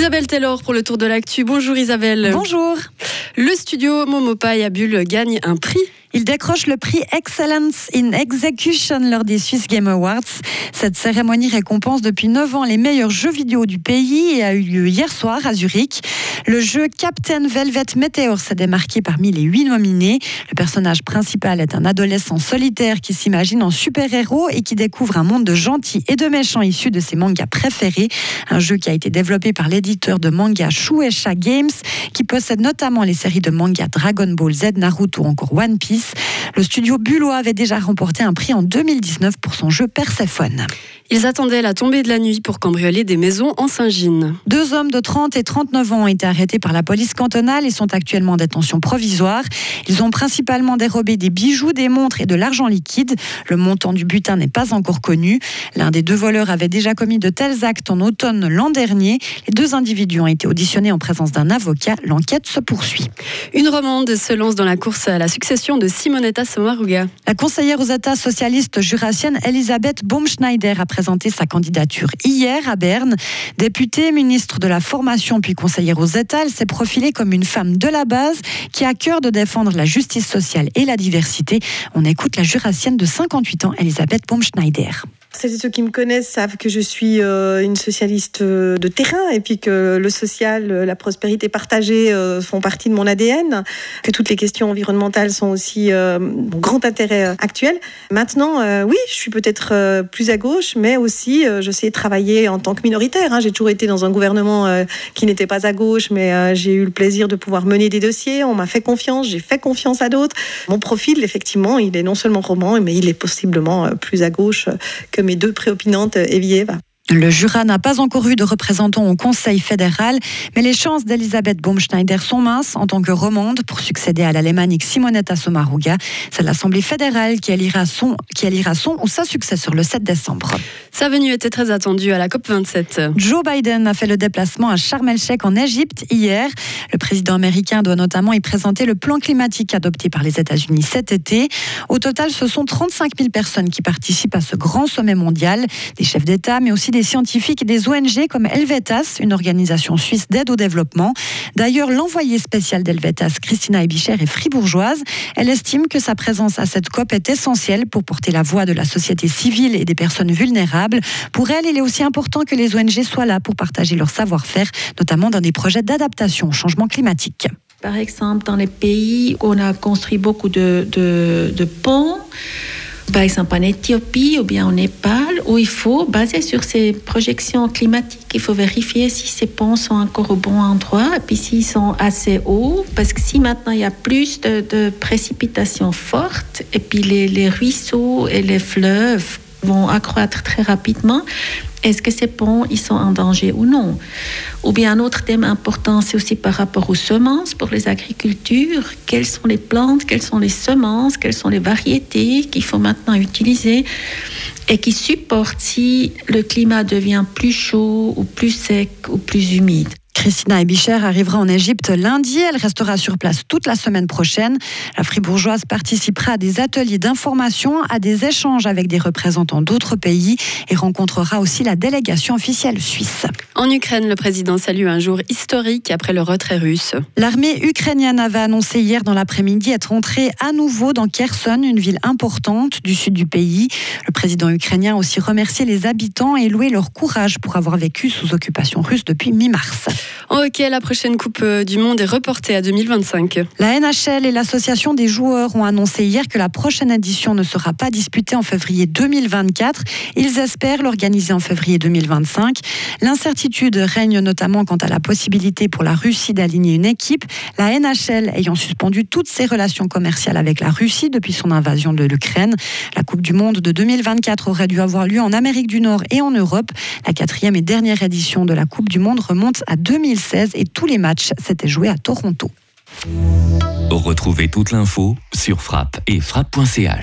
Isabelle Taylor pour le tour de l'actu. Bonjour Isabelle. Bonjour. Le studio Momopai à Bulle gagne un prix il décroche le prix Excellence in Execution lors des Swiss Game Awards. Cette cérémonie récompense depuis 9 ans les meilleurs jeux vidéo du pays et a eu lieu hier soir à Zurich. Le jeu Captain Velvet Meteor s'est démarqué parmi les huit nominés. Le personnage principal est un adolescent solitaire qui s'imagine en super-héros et qui découvre un monde de gentils et de méchants issus de ses mangas préférés. Un jeu qui a été développé par l'éditeur de manga Shueisha Games qui possède notamment les séries de manga Dragon Ball Z, Naruto ou encore One Piece. Le studio Bullois avait déjà remporté un prix en 2019 pour son jeu Persephone. Ils attendaient la tombée de la nuit pour cambrioler des maisons en Saint-Gine. Deux hommes de 30 et 39 ans ont été arrêtés par la police cantonale et sont actuellement en détention provisoire. Ils ont principalement dérobé des bijoux, des montres et de l'argent liquide. Le montant du butin n'est pas encore connu. L'un des deux voleurs avait déjà commis de tels actes en automne l'an dernier. Les deux individus ont été auditionnés en présence d'un avocat. L'enquête se poursuit. Une romande se lance dans la course à la succession de Simonetta Sommaruga. La conseillère aux États socialistes jurassiennes Elisabeth Baumschneider a présenté sa candidature hier à Berne. Députée, ministre de la Formation puis conseillère aux États, elle s'est profilée comme une femme de la base qui a cœur de défendre la justice sociale et la diversité. On écoute la jurassienne de 58 ans, Elisabeth Baumschneider. Celles et ceux qui me connaissent savent que je suis euh, une socialiste euh, de terrain et puis que le social, euh, la prospérité partagée font partie de mon ADN, que toutes les questions environnementales sont aussi mon grand intérêt actuel. Maintenant, oui, je suis peut-être plus à gauche, mais aussi je sais travailler en tant que minoritaire. Hein. J'ai toujours été dans un gouvernement qui n'était pas à gauche, mais j'ai eu le plaisir de pouvoir mener des dossiers. On m'a fait confiance, j'ai fait confiance à d'autres. Mon profil, effectivement, il est non seulement roman, mais il est possiblement plus à gauche que mes deux préopinantes Evieva. Le Jura n'a pas encore eu de représentants au Conseil fédéral, mais les chances d'Elisabeth Baumschneider sont minces en tant que romande pour succéder à l'alémanique Simonetta Sommaruga. C'est l'Assemblée fédérale qui élira, son, qui élira son ou sa successeur le 7 décembre. Sa venue était très attendue à la COP27. Joe Biden a fait le déplacement à Sharm el-Sheikh en Égypte hier. Le président américain doit notamment y présenter le plan climatique adopté par les États-Unis cet été. Au total, ce sont 35 000 personnes qui participent à ce grand sommet mondial, des chefs d'État, mais aussi des scientifiques et des ONG comme Helvetas, une organisation suisse d'aide au développement. D'ailleurs, l'envoyée spéciale d'Helvetas, Christina Ebicher, est fribourgeoise. Elle estime que sa présence à cette COP est essentielle pour porter la voix de la société civile et des personnes vulnérables. Pour elle, il est aussi important que les ONG soient là pour partager leur savoir-faire, notamment dans des projets d'adaptation au changement climatique. Par exemple, dans les pays où on a construit beaucoup de, ponts, par exemple en Éthiopie ou bien au Népal, où il faut, baser sur ces projections climatiques, il faut vérifier si ces ponts sont encore au bon endroit et puis s'ils sont assez hauts, parce que si maintenant il y a plus de, précipitations fortes et puis les ruisseaux et les fleuves vont accroître très rapidement, est-ce que ces ponts ils sont en danger ou non? Ou bien un autre thème important, c'est aussi par rapport aux semences pour les agricultures. Quelles sont les plantes, quelles sont les semences, quelles sont les variétés qu'il faut maintenant utiliser et qui supportent si le climat devient plus chaud ou plus sec ou plus humide? Christina Ebicher arrivera en Égypte lundi. Elle restera sur place toute la semaine prochaine. La fribourgeoise participera à des ateliers d'information, à des échanges avec des représentants d'autres pays et rencontrera aussi la délégation officielle suisse. En Ukraine, le président salue un jour historique après le retrait russe. L'armée ukrainienne avait annoncé hier dans l'après-midi être entrée à nouveau dans Kherson, une ville importante du sud du pays. Le président ukrainien a aussi remercié les habitants et loué leur courage pour avoir vécu sous occupation russe depuis mi-mars. En hockey, la prochaine Coupe euh, du Monde est reportée à 2025. La NHL et l'Association des joueurs ont annoncé hier que la prochaine édition ne sera pas disputée en février 2024. Ils espèrent l'organiser en février 2025. L'incertitude règne notamment quant à la possibilité pour la Russie d'aligner une équipe. La NHL ayant suspendu toutes ses relations commerciales avec la Russie depuis son invasion de l'Ukraine. La Coupe du Monde de 2024 aurait dû avoir lieu en Amérique du Nord et en Europe. La quatrième et dernière édition de la Coupe du Monde remonte à 2016 et tous les matchs s'étaient joués à Toronto. Retrouvez toute l'info sur frappe et frappe.ch.